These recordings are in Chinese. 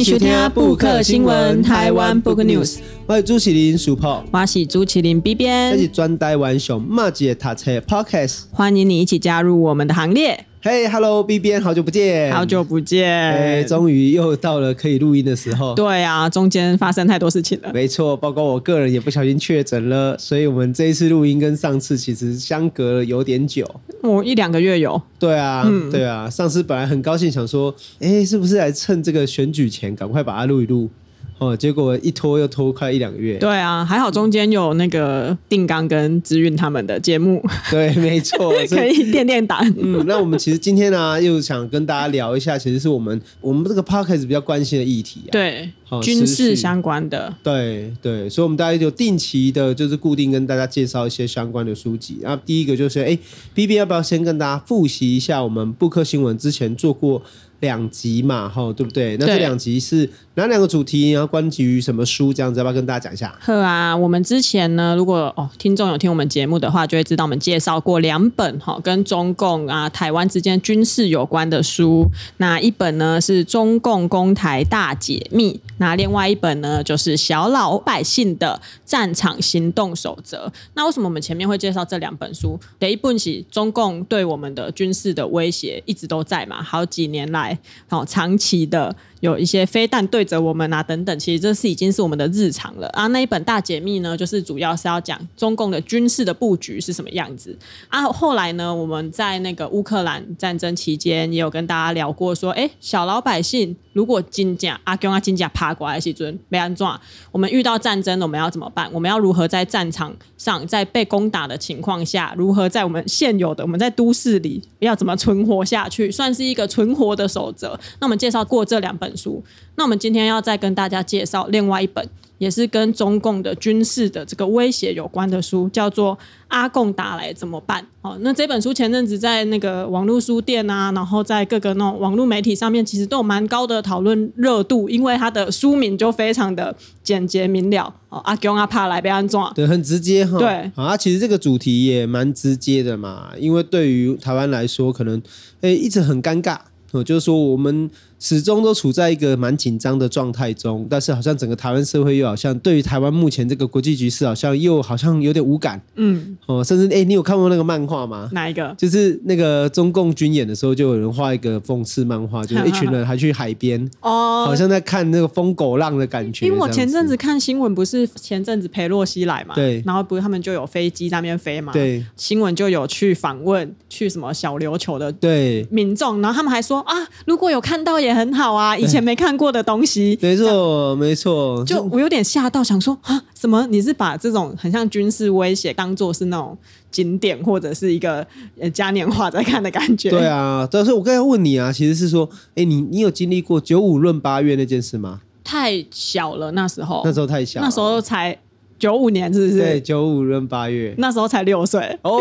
迎收听布克新闻台湾 Book News。我是朱麒麟 Super，我是朱麒麟 B 编，这是专台湾上马吉的读册 Podcast，欢迎你一起加入我们的行列。嘿、hey，Hello，B 编，好久不见，好久不见，哎，终于又到了可以录音的时候。对啊，中间发生太多事情了。没错，包括我个人也不小心确诊了，所以我们这一次录音跟上次其实相隔了有点久，我、哦、一两个月有。对啊，嗯、对啊，上次本来很高兴想说，哎，是不是来趁这个选举前赶快把它录一录？哦，结果一拖又拖快一两个月。对啊，还好中间有那个定纲跟资运他们的节目。对，没错，可以垫垫胆。嗯，那我们其实今天呢、啊，又想跟大家聊一下，其实是我们我们这个 podcast 比较关心的议题、啊。对，哦、军事相关的。对对，所以我们大家就定期的，就是固定跟大家介绍一些相关的书籍。那第一个就是，哎，B B 要不要先跟大家复习一下我们布克新闻之前做过两集嘛，哈，对不对？那这两集是哪两个主题？然后关于什么书？这样子要不要跟大家讲一下？呵啊，我们之前呢，如果哦听众有听我们节目的话，就会知道我们介绍过两本哈，跟中共啊、台湾之间军事有关的书。那一本呢是《中共攻台大解密》，那另外一本呢就是《小老百姓的战场行动守则》。那为什么我们前面会介绍这两本书？第一本是中共对我们的军事的威胁一直都在嘛，好几年来。好，长期的有一些飞弹对着我们啊，等等，其实这是已经是我们的日常了啊。那一本大解密呢，就是主要是要讲中共的军事的布局是什么样子啊。后来呢，我们在那个乌克兰战争期间也有跟大家聊过，说，哎，小老百姓如果金甲阿公啊金甲爬过来，时阵没安装？我们遇到战争，我们要怎么办？我们要如何在战场上，在被攻打的情况下，如何在我们现有的我们在都市里要怎么存活下去？算是一个存活的守则。那我们介绍过这两本书，那我们今天要再跟大家介绍另外一本，也是跟中共的军事的这个威胁有关的书，叫做《阿共打来怎么办》。哦，那这本书前阵子在那个网络书店啊，然后在各个那种网络媒体上面，其实都有蛮高的讨论热度，因为它的书名就非常的简洁明了。哦，阿共阿怕来被安装，对，很直接哈。对，啊，其实这个主题也蛮直接的嘛，因为对于台湾来说，可能诶一直很尴尬。哦，就是说我们。始终都处在一个蛮紧张的状态中，但是好像整个台湾社会又好像对于台湾目前这个国际局势好像又好像有点无感，嗯，哦，甚至哎、欸，你有看过那个漫画吗？哪一个？就是那个中共军演的时候，就有人画一个讽刺漫画，就是一群人还去海边，哦，好像在看那个疯狗浪的感觉。因为我前阵子看新闻，不是前阵子裴洛西来嘛，对，然后不是他们就有飞机在那边飞嘛，对，新闻就有去访问去什么小琉球的对民众，然后他们还说啊，如果有看到也很好啊。以前没看过的东西，没错，没错。就我有点吓到，想说啊，什么？你是把这种很像军事威胁当做是那种景点或者是一个呃嘉年华在看的感觉？对啊，但是我刚才问你啊，其实是说，哎，你你有经历过九五论八月那件事吗？太小了，那时候，那时候太小，那时候才。九五年是不是？对，九五闰八月，那时候才六岁。哦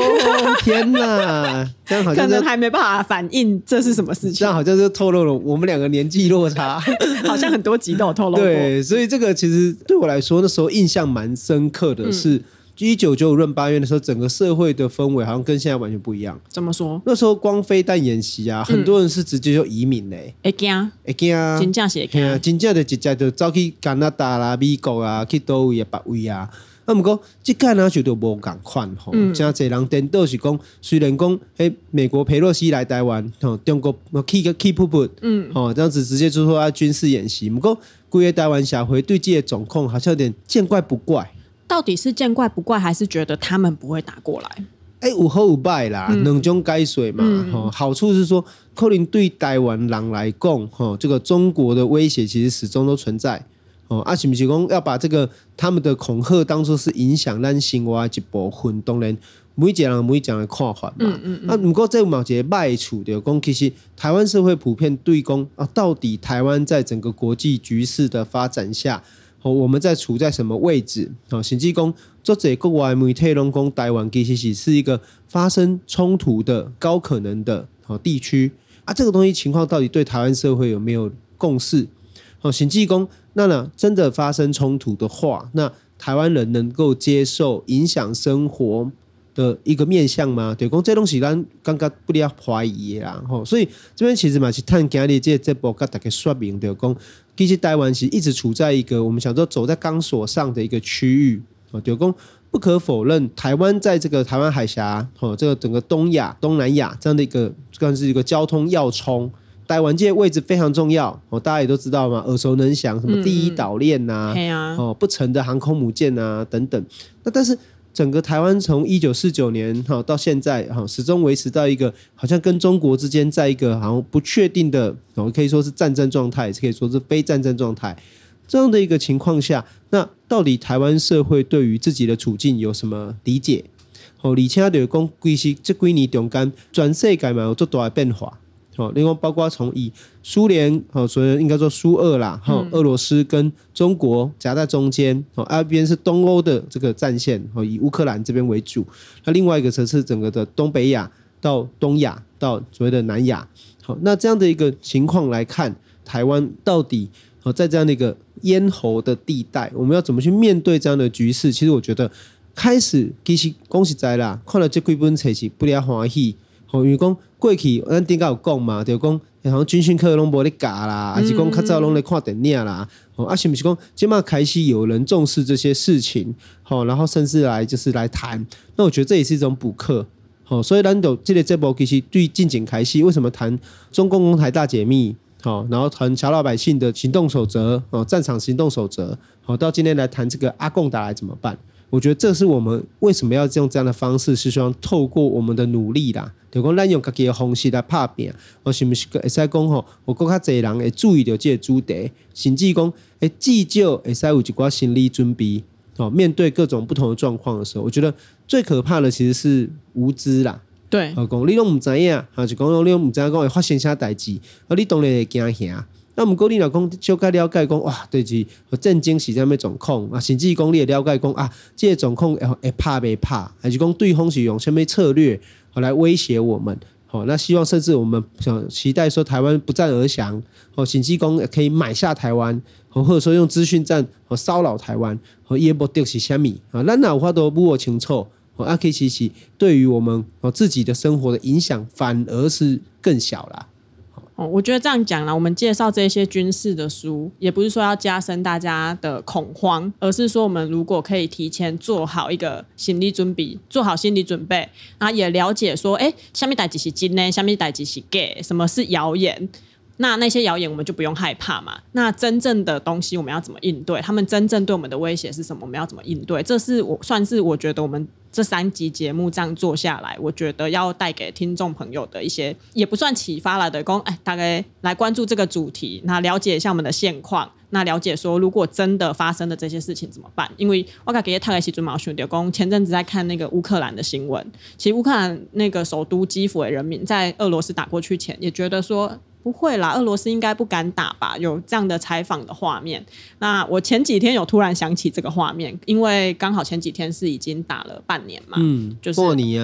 天哪，这样好像可能还没办法反应这是什么事情。这样好像就透露了我们两个年纪落差，好像很多集都有透露。对，所以这个其实对我来说，那时候印象蛮深刻的是。嗯一九九五闰八月的时候，整个社会的氛围好像跟现在完全不一样。怎么说？那时候光飞弹演习啊，很多人是直接就移民嘞。会惊，会惊啊！真正是会惊，真正的直接就走去加拿大啦、美国啊，去倒位啊、别位啊。那么讲，这个呢就都无共款吼。真侪人颠倒是讲，虽然讲，诶，美国佩洛西来台湾，吼，中国个 keep put，嗯，吼，这样子直接就说啊军事演习。不过，规个台湾社会对这个状况好像有点见怪不怪。到底是见怪不怪，还是觉得他们不会打过来？哎、欸，有好有坏啦，两、嗯、种解说嘛。哈、嗯，好处是说，可能对台湾人来讲，哈，这个中国的威胁其实始终都存在。哦，啊，是不是讲要把这个他们的恐吓当做是影响咱生活的一部分？当然，每一个人每一种的看法嘛。嗯嗯，嗯啊，不过这有某些坏处的，讲其实台湾社会普遍对讲啊，到底台湾在整个国际局势的发展下。哦，我们在处在什么位置？哦，甚至讲，作者国外媒体拢讲台湾其实是是一个发生冲突的高可能的哦地区啊。这个东西情况到底对台湾社会有没有共识？哦，甚至讲，那呢真的发生冲突的话，那台湾人能够接受影响生活的一个面向吗？对，讲这东西咱刚刚不要怀疑啦，吼，所以这边其实嘛是探今日这这波跟大家说明的，讲其实台湾是一直处在一个我们想说走在钢索上的一个区域，哦，就讲不可否认，台湾在这个台湾海峡，哦，这个整个东亚、东南亚这样的一个算是一个交通要冲。台湾这位置非常重要哦，大家也都知道嘛，耳熟能详，什么第一岛链呐，啊、哦，不成的航空母舰呐、啊，等等。那但是整个台湾从一九四九年哈到现在哈，始终维持到一个好像跟中国之间在一个好像不确定的，哦，可以说是战争状态，也可以说是非战争状态这样的一个情况下，那到底台湾社会对于自己的处境有什么理解？哦，而且就是讲，其实这几年中间，全世界嘛有这么大的变化。哦，另外包括从以苏联哦，所以应该说苏俄啦，哈，俄罗斯跟中国夹在中间，哦，那边是东欧的这个战线，哦，以乌克兰这边为主，那另外一个则是整个的东北亚到东亚到所谓的南亚，好，那这样的一个情况来看，台湾到底哦，在这样的一个咽喉的地带，我们要怎么去面对这样的局势？其实我觉得开始其实恭喜在啦，看了这几本册是不离欢喜。好，因为讲过去咱顶下有讲嘛，就讲好像军训课拢无咧教啦，还是讲较早拢咧看电影啦。哦，啊，是不是讲即马开始有人重视这些事情？好，然后甚至来就是来谈。那我觉得这也是一种补课。好，所以咱就这个节目其实对近景开始，为什么谈中共公台大解密？好，然后谈小老百姓的行动守则，哦，战场行动守则。好，到今天来谈这个阿贡达来怎么办？我觉得这是我们为什么要用这样的方式，是希望透过我们的努力啦，就讲咱用自己的方式来拍拼，我是不是会使讲吼，我更加侪人会注意到这个主题，甚至讲诶，至少会使有一寡心理准备，哦，面对各种不同的状况的时候，我觉得最可怕的其实是无知啦。对，讲你拢唔知影，啊，就讲你拢唔知影讲会发生啥代志，啊，你当然会惊吓。那毋过你若讲小可了解讲哇，对是震惊是啥物状况啊？甚至讲你也了解讲啊，这个状况会会怕未怕？还是讲对方是用什么策略来威胁我们？好，那希望甚至我们想期待说台湾不战而降，哦，甚至讲可以买下台湾，或者说用资讯战和骚扰台湾，和也目的是啥物啊？咱哪有法度摸清楚？啊，其实对于我们哦自己的生活的影响反而是更小啦。我觉得这样讲啦，我们介绍这些军事的书，也不是说要加深大家的恐慌，而是说我们如果可以提前做好一个心理准备，做好心理准备，然后也了解说，哎，下面代几是真呢？下面代几是假？什么是谣言？那那些谣言我们就不用害怕嘛。那真正的东西我们要怎么应对？他们真正对我们的威胁是什么？我们要怎么应对？这是我算是我觉得我们这三集节目这样做下来，我觉得要带给听众朋友的一些也不算启发了的，讲哎，大概来关注这个主题，那了解一下我们的现况，那了解说如果真的发生的这些事情怎么办？因为我感觉他来西尊毛兄弟讲，前阵子在看那个乌克兰的新闻，其实乌克兰那个首都基辅的人民在俄罗斯打过去前也觉得说。不会啦，俄罗斯应该不敢打吧？有这样的采访的画面。那我前几天有突然想起这个画面，因为刚好前几天是已经打了半年嘛，嗯，就是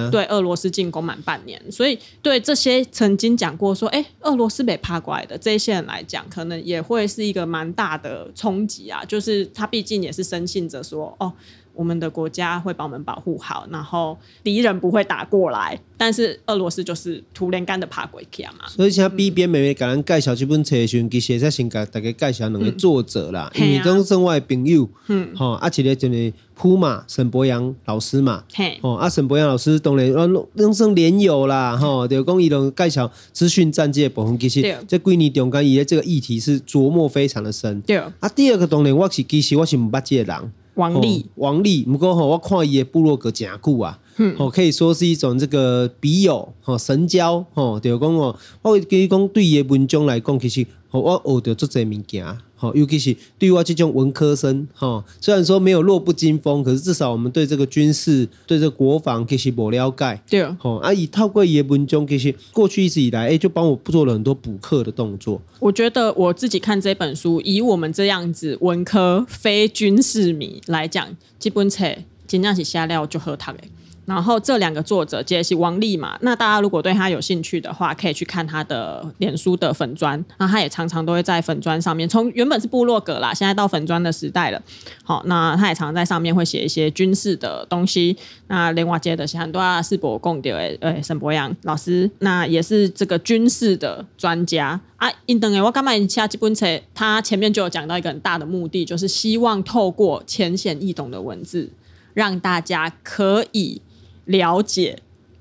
对俄罗斯进攻满半年，所以对这些曾经讲过说，哎，俄罗斯被趴过来的这些人来讲，可能也会是一个蛮大的冲击啊。就是他毕竟也是深信着说，哦。我们的国家会把我们保护好，然后敌人不会打过来，但是俄罗斯就是突然间的爬鬼去嘛。所以像 B 边妹妹给咱介绍这本书时，其实在先给大家介绍两个作者啦，嗯、因为都是生外朋友，嗯，好，啊，一个就是普马沈博洋老师嘛，嘿，哦，啊，沈博洋老师当然啊，人生连友啦，哈，就讲伊拢介绍资讯战界部分，其实这几年中间伊的这个议题是琢磨非常的深，对。啊，第二个当然我是其实我是毋捌这个人。王力、哦，王力，不过吼，我看伊的部落格真久啊，嗯，可以说是一种这个笔友，吼，神交，吼，就讲哦，我跟你讲，对伊的文章来讲，其实，我学着足侪物件。好，尤其是对于我这种文科生，哈，虽然说没有弱不禁风，可是至少我们对这个军事、对这个国防其实不了解。对啊，好，啊，以透过伊的文章，其实过去一直以来，哎，就帮我做了很多补课的动作。我觉得我自己看这本书，以我们这样子文科非军事迷来讲，基本册尽量是下料就喝汤的。然后这两个作者杰西王立嘛，那大家如果对他有兴趣的话，可以去看他的脸书的粉砖。那他也常常都会在粉砖上面，从原本是部落格啦，现在到粉砖的时代了。好，那他也常常在上面会写一些军事的东西。那另外接的是很多啊，世博共的诶，沈博洋老师，那也是这个军事的专家啊。因等诶，我刚买下这本册，他前面就有讲到一个很大的目的，就是希望透过浅显易懂的文字，让大家可以。了解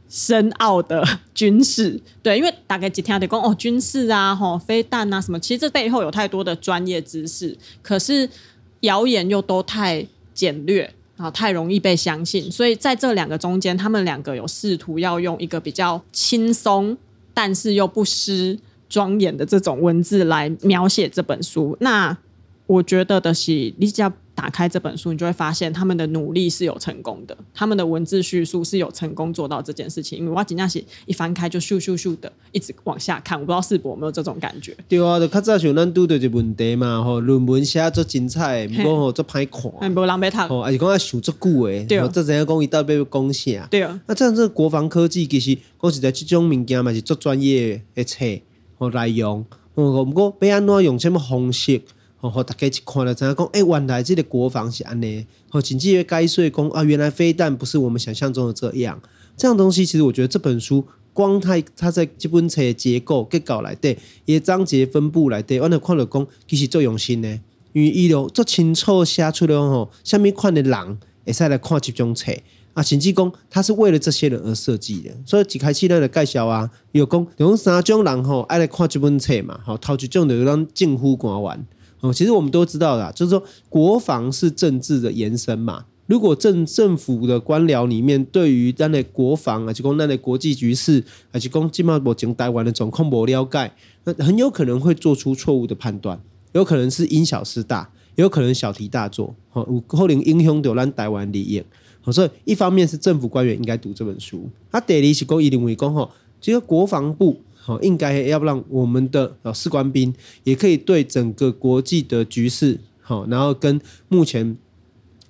深奥的军事，对，因为大概几天得讲哦，军事啊，吼，飞弹啊，什么，其实这背后有太多的专业知识，可是谣言又都太简略啊，太容易被相信，所以在这两个中间，他们两个有试图要用一个比较轻松，但是又不失庄严的这种文字来描写这本书。那我觉得的是，你只要打开这本书，你就会发现他们的努力是有成功的，他们的文字叙述是有成功做到这件事情。因为我今天是一翻开就咻咻咻的一直往下看，我不知道世博有没有这种感觉。对啊，就较早像咱拄到一个问题嘛，吼，论文写足精彩，不过吼足歹看，无人要读，吼，而是讲要想足久诶，对，这怎样讲伊到底要讲啥？对啊，那这样这个国防科技其实讲实在，这种物件嘛是足专业诶册吼内容，哦，不过要安怎用什么方式？哦，大家一看了，知影讲，哎，原来这个国防是安尼，哦，甚至于解说讲啊，原来飞弹不是我们想象中的这样。这样东西，其实我觉得这本书光它它在基本册的结构结构来对，也章节分布来对，我那看了讲，其实最用心呢，因为伊就做清楚写出了吼，下面款的人会使来看这种册啊，甚至讲它是为了这些人而设计的。所以一开始咱的介绍啊，有讲有三种人吼爱来看这本册嘛，好，头一种就是让政府官员。哦，其实我们都知道的，就是说国防是政治的延伸嘛。如果政政府的官僚里面对于咱的国防啊，就讲咱的国际局势，还是讲今嘛目前台湾的总控不了解，那很有可能会做出错误的判断，有可能是因小失大，有可能小题大做，哦，有可能影响到咱台湾利益。所以一方面是政府官员应该读这本书，他第二是讲一定为讲吼，这个国防部。好，应该要不让我们的呃士官兵也可以对整个国际的局势，好，然后跟目前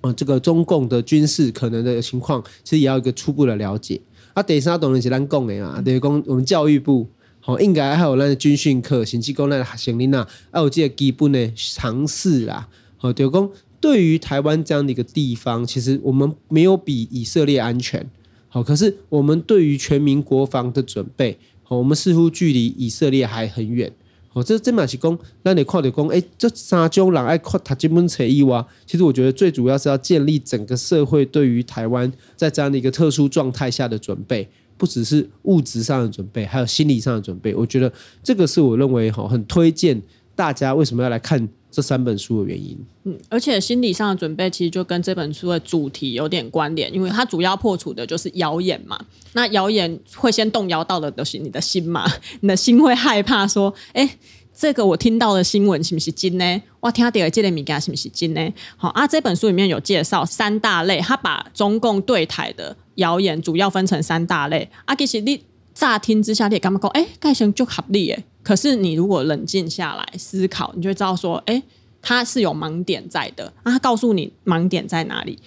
啊这个中共的军事可能的情况，其实也要一个初步的了解。啊，第三当然是咱讲的啊，等于讲我们教育部好，应该还有那个军训课，甚至讲那个学生啊，还有这个基本的常识啦。好，等于讲对于台湾这样的一个地方，其实我们没有比以色列安全，好，可是我们对于全民国防的准备。我们似乎距离以色列还很远。哦，这这嘛是讲，那你看的讲，哎，这三种人爱看他基本册以外，其实我觉得最主要是要建立整个社会对于台湾在这样的一个特殊状态下的准备，不只是物质上的准备，还有心理上的准备。我觉得这个是我认为哈，很推荐大家为什么要来看。这三本书的原因，嗯，而且心理上的准备其实就跟这本书的主题有点关联，因为它主要破除的就是谣言嘛。那谣言会先动摇到的都是你的心嘛，你的心会害怕说，哎，这个我听到的新闻是不是真呢？我听到的这个物件是不是真呢？好啊，这本书里面有介绍三大类，他把中共对台的谣言主要分成三大类。啊，其实你乍听之下你也感觉讲，哎，盖成就合理诶。可是你如果冷静下来思考，你就会知道说，哎，他是有盲点在的。那他告诉你盲点在哪里？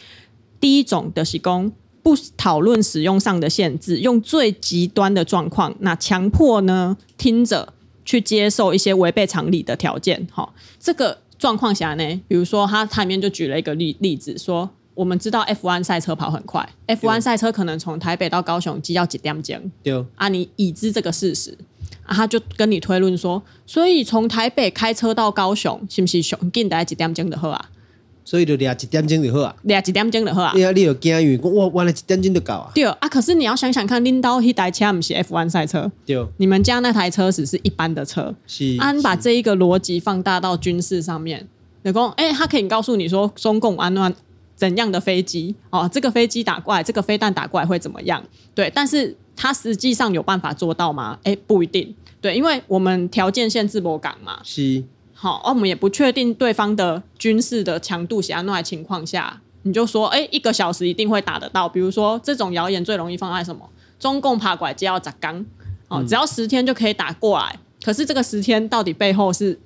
第一种的是工不讨论使用上的限制，用最极端的状况，那强迫呢听者去接受一些违背常理的条件。好，这个状况下呢，比如说他他里面就举了一个例例子，说我们知道 F1 赛车跑很快，F1 赛车可能从台北到高雄只要几点钟？对啊，你已知这个事实。啊，他就跟你推论说，所以从台北开车到高雄，是不是上近大概几点钟的好啊？所以就俩几点钟就好啊？俩几点钟就好啊？你啊，你有惊因为我完了几点钟就到啊？对啊，可是你要想想看，拎到一台车不是 F1 赛车，对，你们家那台车只是一般的车。是，安、啊、把这一个逻辑放大到军事上面，老公，哎，他可以告诉你说，中共安乱怎样的飞机哦，这个飞机打过来，这个飞弹打过来会怎么样？对，但是。他实际上有办法做到吗？哎，不一定。对，因为我们条件限制不港嘛。是。好，而我们也不确定对方的军事的强度，什么情况下，你就说，哎，一个小时一定会打得到。比如说，这种谣言最容易放在什么？中共爬拐机要砸缸，哦，只要十天就可以打过来。嗯。可是这个十天到底背后是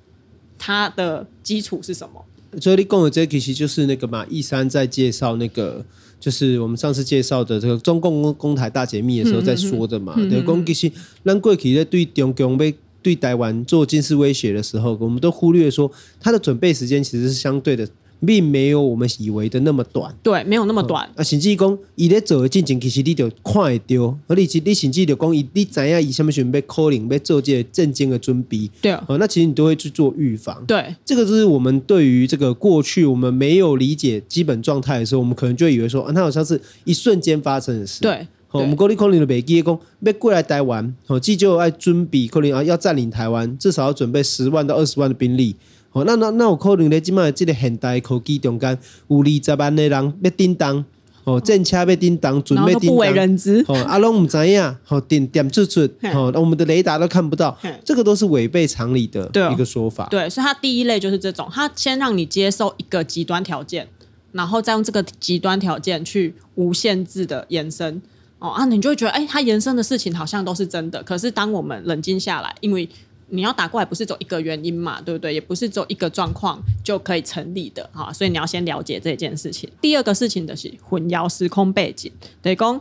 它的基础是什么？所以你讲的这其实就是那个嘛，一三在介绍那个，就是我们上次介绍的这个中共公台大解密的时候在说的嘛。嗯嗯嗯、对，讲其实咱过去在对中共被对台湾做军事威胁的时候，我们都忽略说它的准备时间其实是相对的。并没有我们以为的那么短，对，没有那么短。啊，甚至讲，伊咧做的进程，其实你就看会到，而你你甚至就讲，伊你知影伊什么时候要 calling，要做这个战争的准备，对啊，那其实你都会去做预防。对，这个就是我们对于这个过去我们没有理解基本状态的时候，我们可能就会以为说，啊，它好像是一瞬间发生的事。对，我们过去可能就袂记讲，要过来台湾，哦，既就爱准备，可能啊要占领台湾，至少要准备十万到二十万的兵力。哦，那那那有可能咧，即卖即个现代科技中间有二十万的人要叮当，哦，正车要叮当，准备叮当，不为人知，哦，啊，拢唔知影，哦，点点出出，哦，我们的雷达都看不到，这个都是违背常理的一个说法。对，对，所以它第一类就是这种，它先让你接受一个极端条件，然后再用这个极端条件去无限制的延伸，哦啊，你就会觉得，哎，它延伸的事情好像都是真的。可是当我们冷静下来，因为你要打过来不是走一个原因嘛，对不对？也不是走一个状况就可以成立的哈，所以你要先了解这件事情。第二个事情的是混淆时空背景，等于说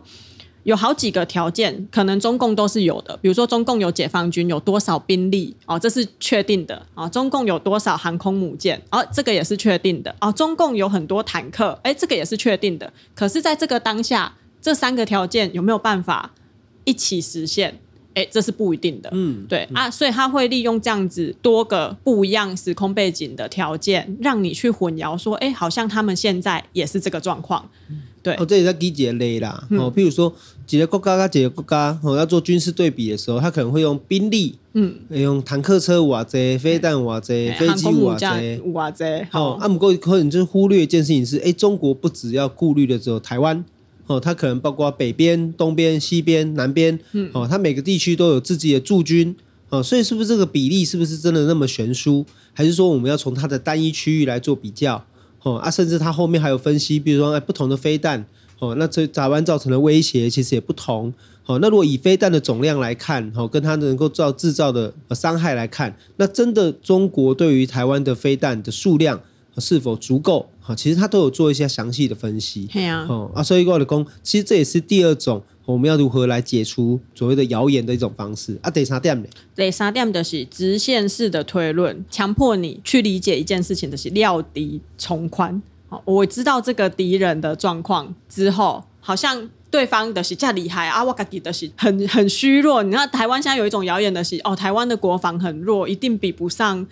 有好几个条件，可能中共都是有的。比如说中共有解放军有多少兵力哦，这是确定的啊。中共有多少航空母舰哦，这个也是确定的啊。中共有很多坦克，哎，这个也是确定的。可是，在这个当下，这三个条件有没有办法一起实现？哎，这是不一定的，嗯，对啊，所以他会利用这样子多个不一样时空背景的条件，让你去混淆，说，哎，好像他们现在也是这个状况，对。哦，这也在举一个例啦，哦，譬如说几个国家跟几个国家哦要做军事对比的时候，他可能会用兵力，嗯，用坦克车哇这，飞弹哇这，飞机哇这，哇这，好，啊，不过可能就是忽略一件事情是，哎，中国不只要顾虑的只有台湾。哦，它可能包括北边、东边、西边、南边，嗯，哦，它每个地区都有自己的驻军，哦，所以是不是这个比例是不是真的那么悬殊？还是说我们要从它的单一区域来做比较？哦，啊，甚至它后面还有分析，比如说哎，不同的飞弹，哦，那这台湾造成的威胁其实也不同，哦，那如果以飞弹的总量来看，哦，跟它能够造制造的伤害来看，那真的中国对于台湾的飞弹的数量是否足够？好，其实他都有做一些详细的分析。对啊，哦啊，所以我的讲，其实这也是第二种我们要如何来解除所谓的谣言的一种方式啊。第三点呢？第三点就是直线式的推论，强迫你去理解一件事情的是料敌从宽。好，我知道这个敌人的状况之后，好像对方的是较厉害啊，我自己的是很很虚弱。你看台湾现在有一种谣言的是，哦，台湾的国防很弱，一定比不上。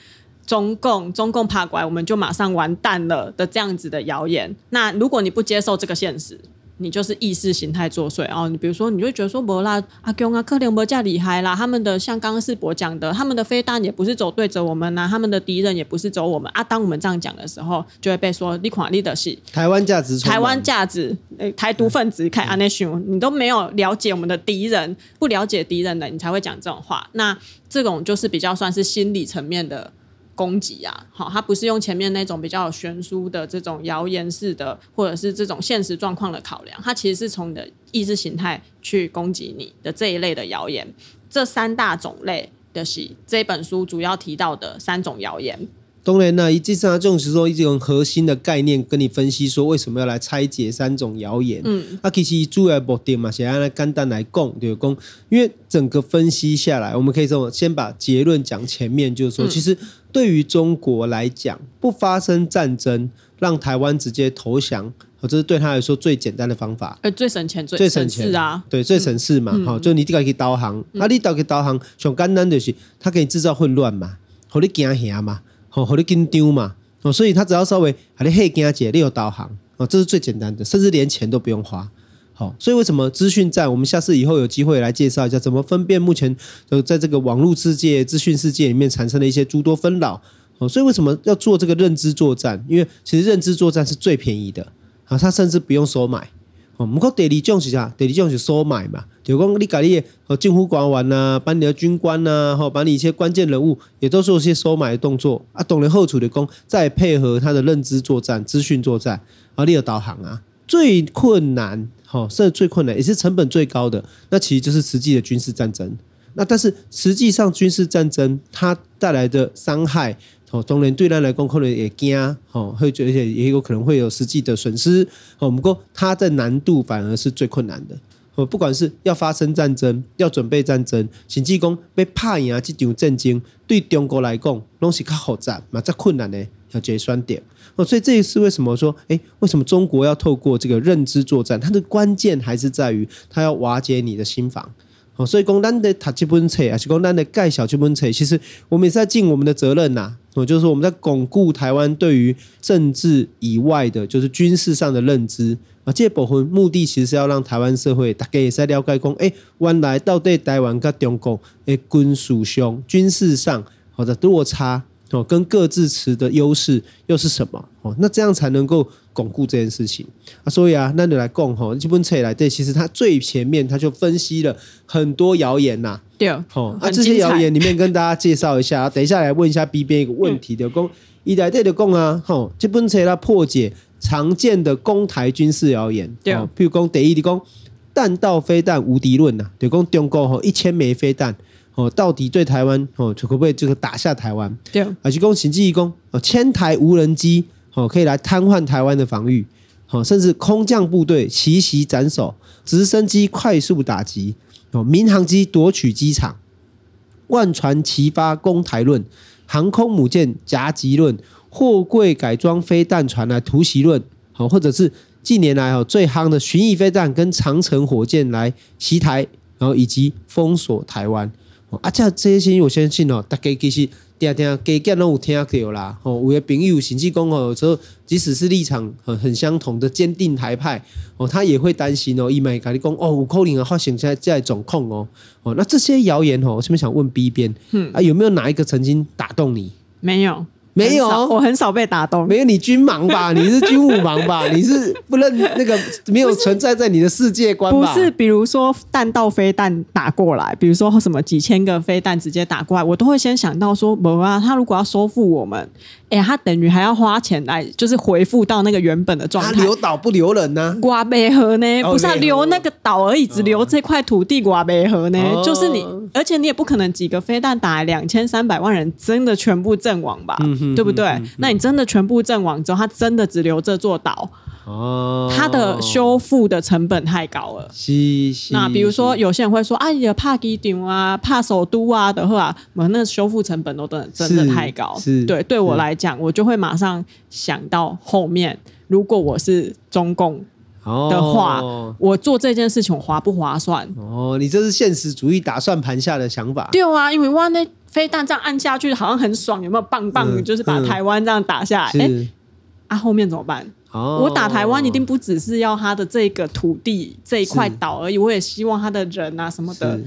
中共中共爬过来，我们就马上完蛋了的这样子的谣言。那如果你不接受这个现实，你就是意识形态作祟哦。你比如说，你就觉得说，不啦，阿公啊，克林伯加厉害啦，他们的像刚刚世博讲的，他们的飞弹也不是走对着我们呐、啊，他们的敌人也不是走我们啊。当我们这样讲的时候，就会被说你垮你的是台湾价值，台湾价值，诶，台独分子开安内熊，你都没有了解我们的敌人，不了解敌人的，你才会讲这种话。那这种就是比较算是心理层面的。攻击啊，好，它不是用前面那种比较悬殊的这种谣言式的，或者是这种现实状况的考量，它其实是从你的意识形态去攻击你的这一类的谣言。这三大种类的是这本书主要提到的三种谣言。当然呢，以这三种是说一种核心的概念，跟你分析说为什么要来拆解三种谣言。嗯，啊，其实主要目的嘛，想要来简单来讲，就是讲，因为整个分析下来，我们可以说先把结论讲前面，就是说，嗯、其实对于中国来讲，不发生战争，让台湾直接投降，这是对他来说最简单的方法，呃，最省钱，最省事啊，对，最省事嘛，哈、嗯，就你这个可以导航，嗯、啊，你导个导航，上简单就是，他给你制造混乱嘛，和你惊吓嘛。好，好你紧张嘛，哦，所以他只要稍微把你吓惊解，你有导航，哦，这是最简单的，甚至连钱都不用花。好，所以为什么资讯战？我们下次以后有机会来介绍一下，怎么分辨目前呃在这个网络世界、资讯世界里面产生的一些诸多纷扰。哦，所以为什么要做这个认知作战？因为其实认知作战是最便宜的，啊，他甚至不用收买。哦，不过第二种是啥？第二种是收买嘛，就讲你搞你的政府官员呐，把你的军官呐，哈，把你一些关键人物也都做一些收买的动作啊，懂了后处的工，再配合他的认知作战、资讯作战，啊，你有导航啊，最困难，哈，甚至最困难也是成本最高的，那其实就是实际的军事战争。那但是实际上军事战争它带来的伤害。哦，当然对咱来讲可能也惊，哦，会觉得也有可能会有实际的损失。哦，不过它的难度反而是最困难的。哦，不管是要发生战争，要准备战争，甚至讲被怕赢啊这场战争，对中国来讲拢是较复杂嘛，较困难的要决算点。哦，所以这也是为什么说，哎，为什么中国要透过这个认知作战？它的关键还是在于它要瓦解你的心防。哦，所以讲咱的读这本册，还是讲咱的介绍这本册，其实我们也是在尽我们的责任呐。哦，就是说我们在巩固台湾对于政治以外的，就是军事上的认知啊。这部分目的其实是要让台湾社会大概也在了解讲，哎，原来到底台湾跟中国的军事上、军事上或者落差。哦，跟各自持的优势又是什么？哦，那这样才能够巩固这件事情啊。所以啊，那你来讲吼，这本册来对，其实他最前面他就分析了很多谣言呐。对，哦，啊，这些谣言里面跟大家介绍一下。等一下来问一下 B 边一个问题的，讲一来对的讲啊，吼，这本册它破解常见的攻台军事谣言。对，譬如讲第一的讲弹道飞弹无敌论呐，就讲中国吼一千枚飞弹。哦，到底对台湾哦，可不可以这个打下台湾？对，而且讲行机一攻哦，千台无人机哦，可以来瘫痪台湾的防御，哦，甚至空降部队奇袭斩首，直升机快速打击哦，民航机夺取机场，万船齐发攻台论，航空母舰夹击论，货柜改装飞弹船来突袭论，好，或者是近年来哦最夯的巡弋飞弹跟长城火箭来袭台，然后以及封锁台湾。啊，这这些信我相信哦，大家其实听听加减都有听到啦。哦，有的朋友甚至讲哦，有时候即使是立场很很相同的坚定台派哦，他也会担心哦，伊麦跟你讲哦，有可能啊发生在在总控哦哦，那这些谣言哦，我这边想问 B 边，嗯啊，有没有哪一个曾经打动你？没有。没有，我很少被打动。没有，你军盲吧？你是军武盲吧？你是不认那个没有存在在你的世界观吧？不是，比如说弹道飞弹打过来，比如说什么几千个飞弹直接打过来，我都会先想到说，不啊，他如果要收复我们。哎，他等于还要花钱来，就是回复到那个原本的状态。他留岛不留人呢？瓜贝河呢？不是啊，留那个岛而已，只留这块土地。瓜贝河呢？就是你，而且你也不可能几个飞弹打两千三百万人，真的全部阵亡吧？对不对？那你真的全部阵亡之后，它真的只留这座岛？哦，它的修复的成本太高了。是是。那比如说，有些人会说：“哎呀，怕机场啊，怕首都啊的话，我那修复成本都真的真的太高。”是。对，对我来讲，我就会马上想到后面，如果我是中共的话，我做这件事情我划不划算？哦，你这是现实主义打算盘下的想法。对啊，因为哇，那飞弹这样按下去好像很爽，有没有棒棒？就是把台湾这样打下来，哎，啊，后面怎么办？Oh, 我打台湾一定不只是要他的这个土地这一块岛而已，我也希望他的人啊什么的，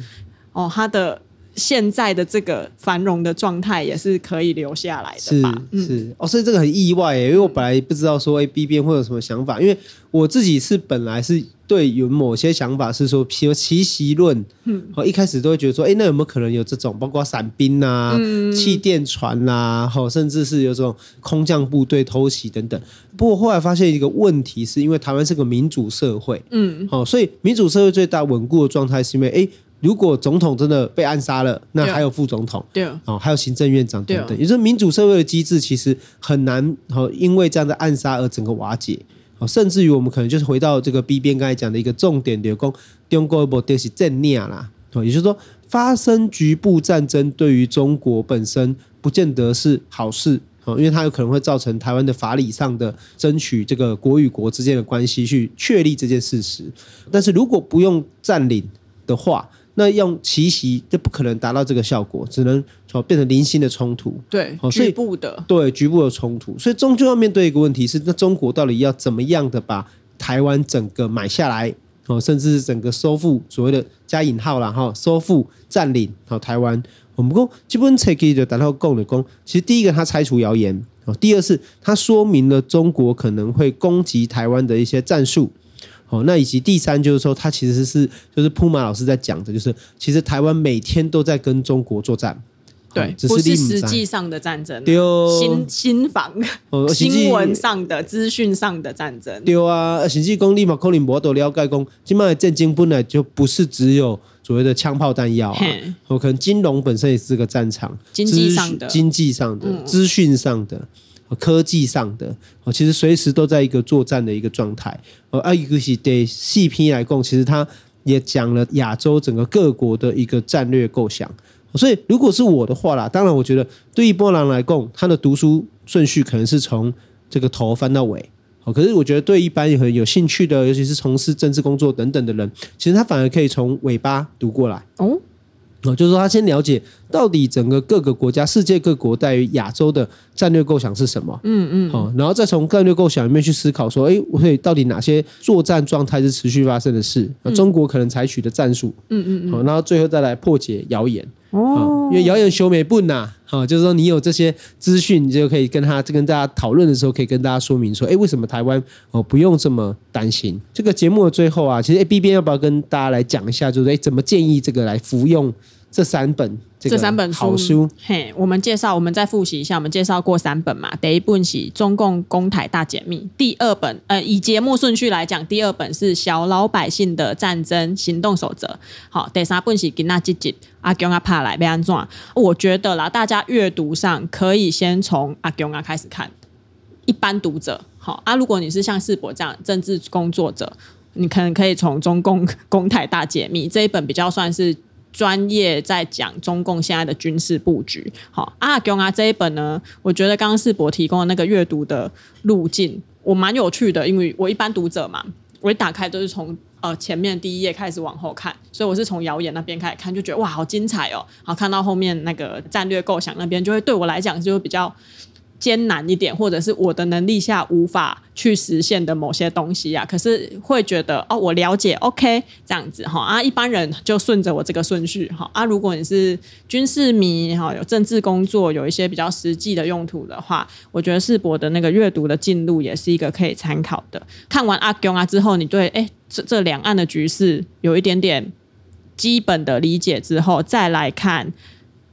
哦，他的现在的这个繁荣的状态也是可以留下来的吧？是，是、嗯、哦，所以这个很意外耶，因为我本来不知道说 A B 边会有什么想法，因为我自己是本来是。对，有某些想法是说，譬如奇袭论，嗯，一开始都会觉得说，哎，那有没有可能有这种，包括伞兵呐、啊、嗯、气垫船呐、啊，甚至是有这种空降部队偷袭等等。不过后来发现一个问题，是因为台湾是个民主社会，嗯，好，所以民主社会最大稳固的状态是因为，哎，如果总统真的被暗杀了，那还有副总统，对，哦，还有行政院长等等，也就是民主社会的机制其实很难，好，因为这样的暗杀而整个瓦解。甚至于我们可能就是回到这个 B 编刚才讲的一个重点，就是说中国不就是正念啦？哦，也就是说发生局部战争对于中国本身不见得是好事哦，因为它有可能会造成台湾的法理上的争取这个国与国之间的关系去确立这件事实。但是如果不用占领的话，那用奇袭就不可能达到这个效果，只能哦变成零星的冲突。对，局部的对局部的冲突，所以终究要面对一个问题是：那中国到底要怎么样的把台湾整个买下来？哦，甚至是整个收复所谓的加引号啦哈，收复占领好台湾。我们讲基本上可以就达到共的共。其实第一个，他拆除谣言；哦，第二是他说明了中国可能会攻击台湾的一些战术。哦，那以及第三就是说，他其实是就是铺马老师在讲的，就是其实台湾每天都在跟中国作战，对，只不是你实际上的战争、啊，对新新房、哦、新闻上的、资讯上的战争。对啊，甚至讲你嘛可能无多了解讲，今麦的战争本来就不是只有所谓的枪炮弹药啊，哦，可能金融本身也是个战场，经济上的、经济上的、资讯上的、科技上的，哦，其实随时都在一个作战的一个状态。哦，啊，一个是对细篇来共，其实他也讲了亚洲整个各国的一个战略构想。所以，如果是我的话啦，当然，我觉得对于波兰来共，他的读书顺序可能是从这个头翻到尾。好，可是我觉得对一般有很有兴趣的，尤其是从事政治工作等等的人，其实他反而可以从尾巴读过来。哦。哦，就是说他先了解到底整个各个国家、世界各国在于亚洲的战略构想是什么，嗯嗯，好，然后再从战略构想里面去思考说，哎，我可以到底哪些作战状态是持续发生的事？嗯、中国可能采取的战术，嗯嗯嗯，好，然后最后再来破解谣言，哦，因为谣言修眉不呐，好，就是说你有这些资讯，你就可以跟他跟大家讨论的时候，可以跟大家说明说，哎，为什么台湾哦不用这么担心？这个节目的最后啊，其实 A B 边要不要跟大家来讲一下，就是哎，怎么建议这个来服用？这三本这三本好书，嘿，我们介绍，我们再复习一下，我们介绍过三本嘛。第一本是《中共公台大解密》，第二本，呃，以节目顺序来讲，第二本是《小老百姓的战争行动守则》。好，第三本是《吉纳吉吉阿公阿帕来要安怎？我觉得啦，大家阅读上可以先从阿公阿开始看。一般读者，好啊，如果你是像世博这样政治工作者，你可能可以从《中共公台大解密》这一本比较算是。专业在讲中共现在的军事布局，好啊，给啊这一本呢，我觉得刚刚世博提供的那个阅读的路径，我蛮有趣的，因为我一般读者嘛，我一打开都是从呃前面第一页开始往后看，所以我是从谣言那边开始看，就觉得哇，好精彩哦，好看到后面那个战略构想那边，就会对我来讲就会比较。艰难一点，或者是我的能力下无法去实现的某些东西啊，可是会觉得哦，我了解，OK，这样子哈啊，一般人就顺着我这个顺序哈啊，如果你是军事迷哈，有政治工作，有一些比较实际的用途的话，我觉得世博的那个阅读的进度也是一个可以参考的。看完阿公啊之后，你对哎这这两岸的局势有一点点基本的理解之后，再来看。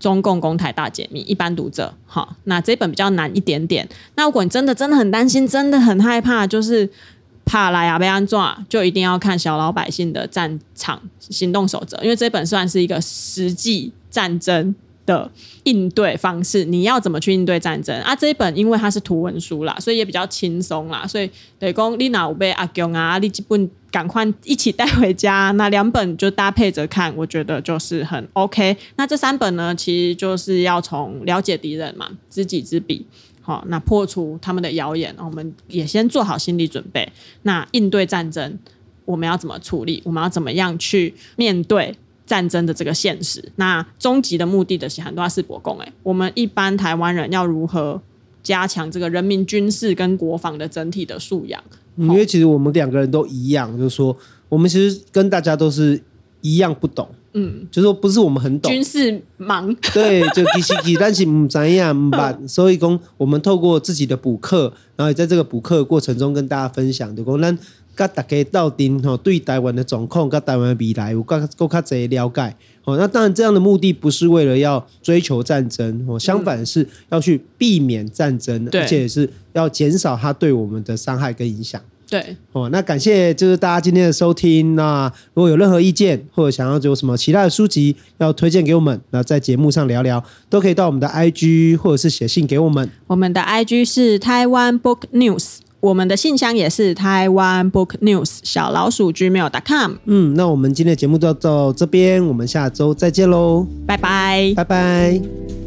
中共攻台大解密，一般读者，好，那这本比较难一点点。那如果你真的真的很担心，真的很害怕，就是怕来啊被安抓，就一定要看小老百姓的战场行动守则，因为这本算是一个实际战争的应对方式，你要怎么去应对战争啊？这一本因为它是图文书啦，所以也比较轻松啦。所以得讲你哪有被阿公啊，你基本赶快一起带回家。那两本就搭配着看，我觉得就是很 OK。那这三本呢，其实就是要从了解敌人嘛，知己知彼，好，那破除他们的谣言，我们也先做好心理准备。那应对战争，我们要怎么处理？我们要怎么样去面对？战争的这个现实，那终极的目的的是很多是国共哎，我们一般台湾人要如何加强这个人民军事跟国防的整体的素养？因为其实我们两个人都一样，就是说我们其实跟大家都是一样不懂，嗯，就是说不是我们很懂军事盲，对，就其实但是唔怎样唔办，所以讲我们透过自己的补课，然后也在这个补课过程中跟大家分享，就讲咱。甲大家斗阵吼，对台湾的状况、甲台湾的未来有更更较侪了解。哦，那当然这样的目的不是为了要追求战争，哦，相反是要去避免战争，嗯、而且是要减少它对我们的伤害跟影响。对，哦，那感谢就是大家今天的收听。那如果有任何意见或者想要有什么其他的书籍要推荐给我们，那在节目上聊聊，都可以到我们的 IG 或者是写信给我们。我们的 IG 是台湾 Book News。我们的信箱也是台湾 Book News 小老鼠 Gmail.com。嗯，那我们今天的节目就到这边，我们下周再见喽，拜拜，拜拜。